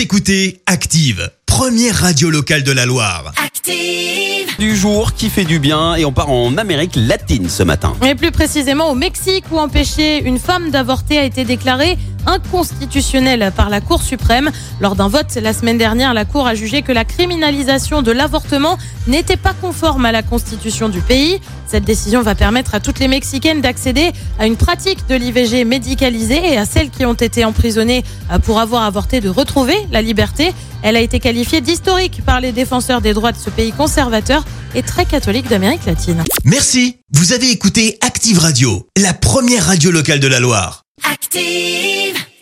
Vous écoutez Active, première radio locale de la Loire. Active. du jour qui fait du bien et on part en Amérique latine ce matin. Et plus précisément au Mexique où empêcher une femme d'avorter a été déclaré inconstitutionnel par la Cour suprême. Lors d'un vote la semaine dernière, la Cour a jugé que la criminalisation de l'avortement n'était pas conforme à la constitution du pays. Cette décision va permettre à toutes les Mexicaines d'accéder à une pratique de l'IVG médicalisée et à celles qui ont été emprisonnées pour avoir avorté de retrouver la liberté. Elle a été qualifiée d'historique par les défenseurs des droits de ce pays conservateur et très catholique d'Amérique latine. Merci. Vous avez écouté Active Radio, la première radio locale de la Loire. Active.